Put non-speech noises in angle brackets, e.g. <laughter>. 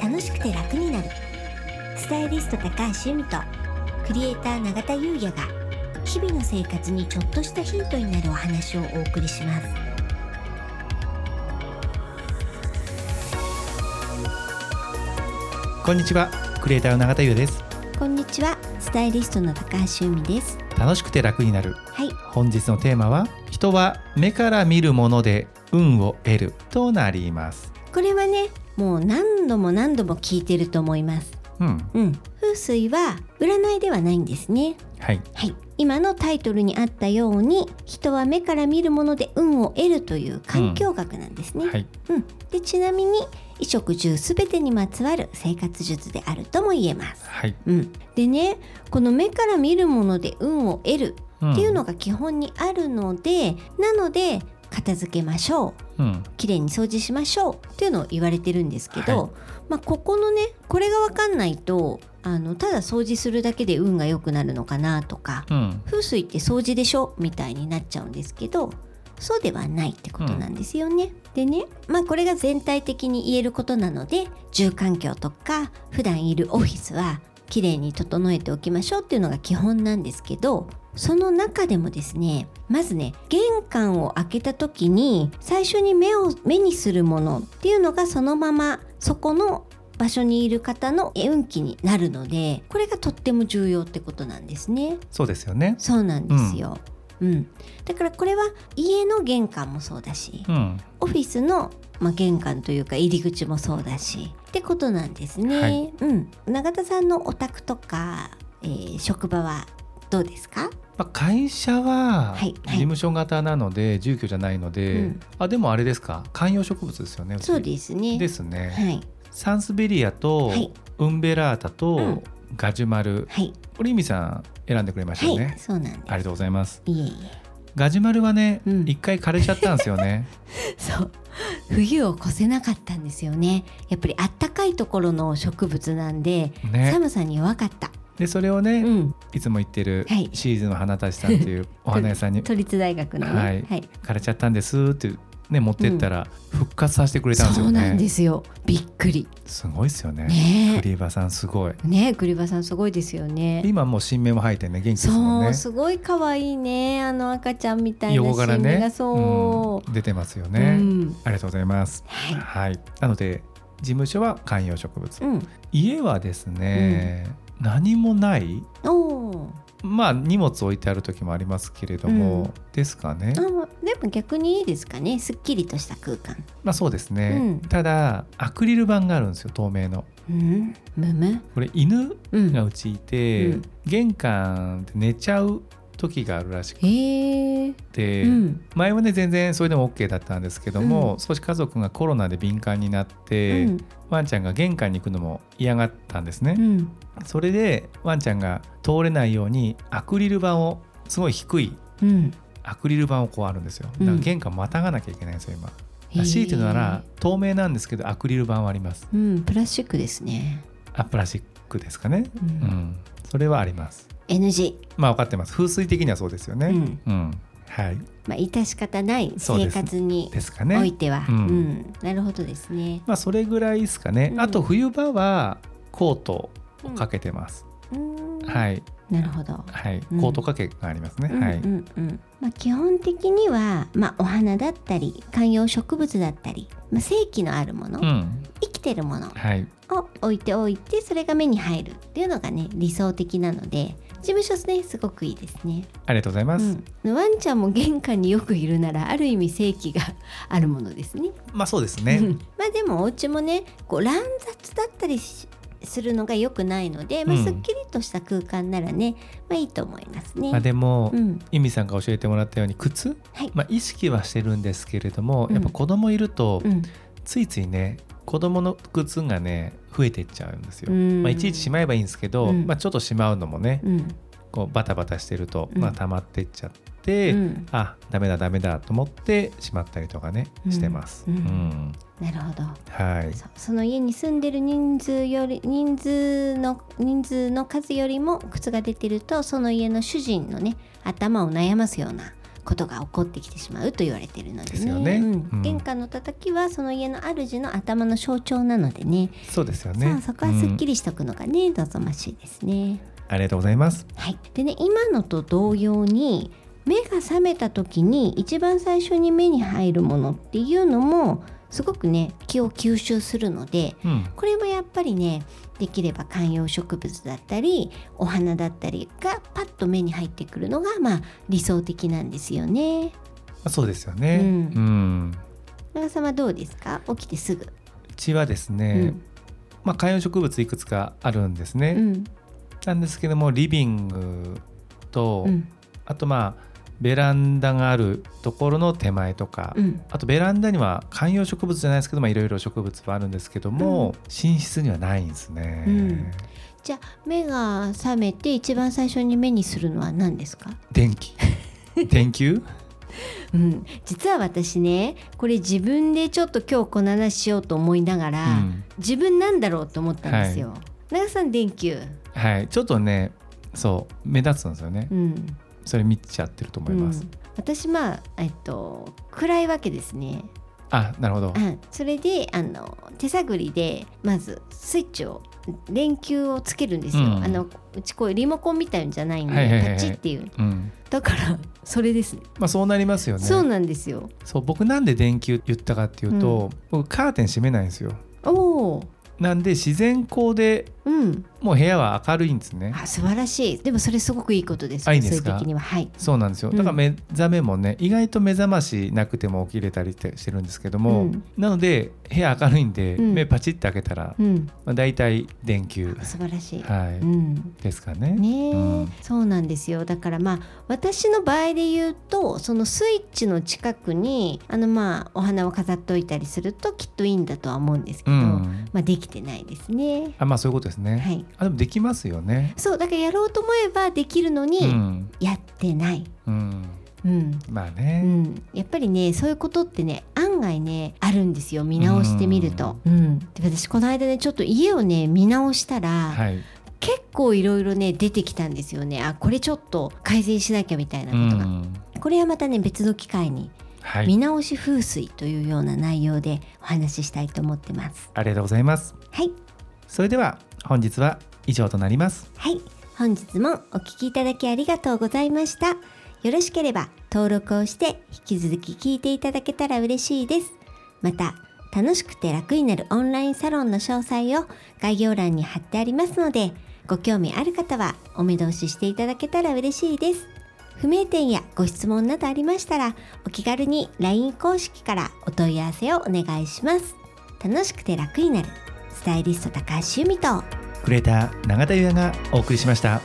楽しくて楽になる。スタイリスト高橋由美とクリエイター永田優也が日々の生活にちょっとしたヒントになるお話をお送りします。こんにちはクリエイターの永田優です。こんにちはスタイリストの高橋由美です。楽しくて楽になる。はい。本日のテーマは人は目から見るもので運を得るとなりますこれはねもう何度も何度も聞いてると思います。うん。うん。風水は占いではないんですね。はい。はい。今のタイトルにあったように人は目から見るもので運を得るという環境学なんですね、はい。うん、でちなみに衣食住すべてにまつわる生活術であるとも言えます。はい。うん、でねこの目から見るもので運を得るうんっていうのが基本にあるので、なので片付けましょう。うん。きれいに掃除しましょう。っていうのを言われてるんですけど、はい。まあ、ここのねこれが分かんないとあのただ掃除するだけで運が良くなるのかなとかうん。風水って掃除でしょ？みたいになっちゃうんですけどそうではないってことなんですよね。でねまあこれが全体的に言えることなので住環境とか普段いるオフィスはきれいに整えておきましょうっていうのが基本なんですけどその中でもですねまずね玄関を開けた時に最初に目を目にするものっていうのがそのままそこの場所にいる方の運気になるのでこれがとっても重要ってことなんですね。そうですよねそうなんですよ。うん、だからこれは家の玄関もそうだし、うんオフィスの、まあ、玄関というか入り口もそうだし。ってことなんですね。はい。うん、永田さんのお宅とか、えー職場はどうですか？まあ、会社は事務所型なので住居じゃないので、うん。あでもあれですか？観葉植物ですよねち。そうですね。ですね、はい。サンスベリアと、はい。ウンベラータと、うん。ガジュマル。はい。これイミさん選んでくれましたよね、はい、そうなんです。ありがとうございます。いえいえ。ガジュマルはねうん。一、回枯れちゃったんですよね。<laughs> そう冬を越せなかったんですよね。やっぱりあったかいところの植物なんで、ね寒さに弱かった。でそれをね、うん、いつも言ってるはいシーズンの花たちさんっていうお花屋さんに <laughs> 都立大学のね。はいはい枯れちゃったんですってね持ってったら復活させてくれたんですよそうなんねですよ。びっくり。すごいですよねねクリーバーさんすごいえ。ねえ、栗羽さんすごいですよね。今もう新芽も生えてね元気ですもんねそう、すごい可愛いね。あの赤ちゃんみたいな新芽がそう。うん出てますようね、んありがとうございますはい。はいなので事務所は観葉植物、うん。家はですね、何もない。まあ荷物置いてある時もありますけれども、うんですかねあ、でも逆にいいですかね。すっきりとした空間。まあそうですね、うんただアクリル板があるんですよ透明のうん。むむ。これ犬うん。がうちいて、うん玄関で寝ちゃう時があるらしくへえ。て、うん。前はね全然それでも OK だったんですけども、うん少し家族がコロナで敏感になって、うん。ワンちゃんが玄関に行くのも嫌がったんですね、うん。それでワンちゃんが通れないようにアクリル板をすごい低いうん。アクリル板をこうあるんですよ。だから玄関またがなきゃいけないんですよ今、へえ強いて言うなら透明なんですけどアクリル板はあります。うん、プラスチックですね。あプラスチックですかね。ううん。ん、それはあります。NG。まあ分かってます。風水的にはそうですよね。うん。うん、はい。まあ致し方ない生活にですかね。おいては、ううん。ん、なるほどですね。まあそれぐらいですかね、うん。あと冬場はコートをかけてます、うん。はいなるほど。はい、うん。コート掛けがありますね、うんはい、うんうん。まあ、基本的には、まあ、お花だったり観葉植物だったり、まあ、正気のあるもの、うん。生きてるものはい。を置いておいてそれが目に入るっていうのがね理想的なので事務所ねすごくいいですね、ありがとうございます、うん、ワンちゃんも玄関によくいるならある意味正気があるものですね。まあそうですね、うん。まあでもお家もねこう乱雑だったりしするのが良くないので、まあ、うんすっきりとした空間ならね、まあいいと思いますね。まあでも、うん、由美さんが教えてもらったように靴、はい。まあ、意識はしてるんですけれども、うん。やっぱ子供いると、うん、ついついね子供の靴がね増えていっちゃうんですよ。うん。まあ、いちいちしまえばいいんですけど、うん。まあ、ちょっとしまうのもね、うん、こうバタバタしてると、うん。まあ、溜まっていっちゃって、うん。あダメだダメだと思ってしまったりとかねうん。してます。うん。うん。なるほど。はい。そその家に住んでる人数より人数の人数の数よりも靴が出てるとその家の主人のね頭を悩ますようなことが起こってきてしまうと言われているのでね。ですよね。うん。うん。玄関の叩きはその家の主の頭の象徴なのでね。そうですよね。そこはすっきり、りしとくのがね、望ましいですね。ありがとうございます。はい、でね今のと同様に目が覚めた時に一番最初に目に入るものっていうのもすごくね気を吸収するのでうん。これもやっぱりねできれば観葉植物だったりお花だったりがパッと目に入ってくるのがまあ理想的なんですよね。あそうですよね。うん。うん。長さんはどうですか？起きてすぐ。うちはですうね、ん。まあ観葉植物いくつかあるんですね、うんなんですけどもリビングと、うん。あとまあベランダがあるところの手前とか、うん。あとベランダには観葉植物じゃないですけどまあいろいろ植物はあるんですけども、寝室にはないんですね、うん。じゃあ目が覚めて一番最初に目にするのは何ですか？電気。<laughs> 電球？うん、実は私ねこれ自分でちょっと今日この話しようと思いながら、うん。自分なんだろうと思ったんですよ。長さん電球、はい。ちょっとねそう目立つんですよね。うん。それ見ちゃってると思います、うん。私まあえっと暗いわけですね。あなるほど。うん、それであの手探りでまずスイッチを電球をつけるんですよ。うん。あのうちこういうリモコンみたいんじゃないんで、はいはいはいはい。パチっていう。うん。だからそれですね。まあそうなりますよね。そうなんですよ。そう僕なんで電球言ったかっていうと、僕カーテン閉めないんですよ。おお、なんで自然光でうん、もう部屋は明るいんですねあ素晴らしい。でもそれすごくいいことです。あいいんですか？そういう時にははい。そうなんですようんだから目覚めもね、意外と目覚ましなくても起きれたりしてるんですけども、うんなので部屋明るいんで、うん目パチッて開けたら、うん、まあ、大体電球素晴らしい。はい、うん。ですかね。ねそうなんですよだからまあ私の場合で言うとそのスイッチの近くにあのまあお花を飾っておいたりするときっといいんだとは思うんですけど、うんまあできてないですね。あまあそういうことですね。はい、あでもできますよね。そうだからやろうと思えばできるのうにん、やってない。うん、うん。うまあね、ん、やっぱりねそういうことってね案外ねあるんですよ。見直してみると。うん。で私この間ねちょっと家をね見直したら、はい、結構いろいろね出てきたんですよね。あこれちょっと改善しなきゃみたいなうことが、ん、これはまたね別の機会にはい、見直し風水というような内容でお話ししたいと思ってます。ありがとうございます。はい。それでは本日は以上となります。はい。本日もお聞きいただきありがとうございました。よろしければ登録をして引き続き聞いていただけたら嬉しいです。また楽しくて楽になるオンラインサロンの詳細を概要欄に貼ってありますのでご興味ある方はお目通ししていただけたら嬉しいです。不明点やご質問などありましたらお気軽に LINE 公式からお問い合わせをお願いします。楽しくて楽になる。スタイリスト高橋由美とクレーター永田優也がお送りしました。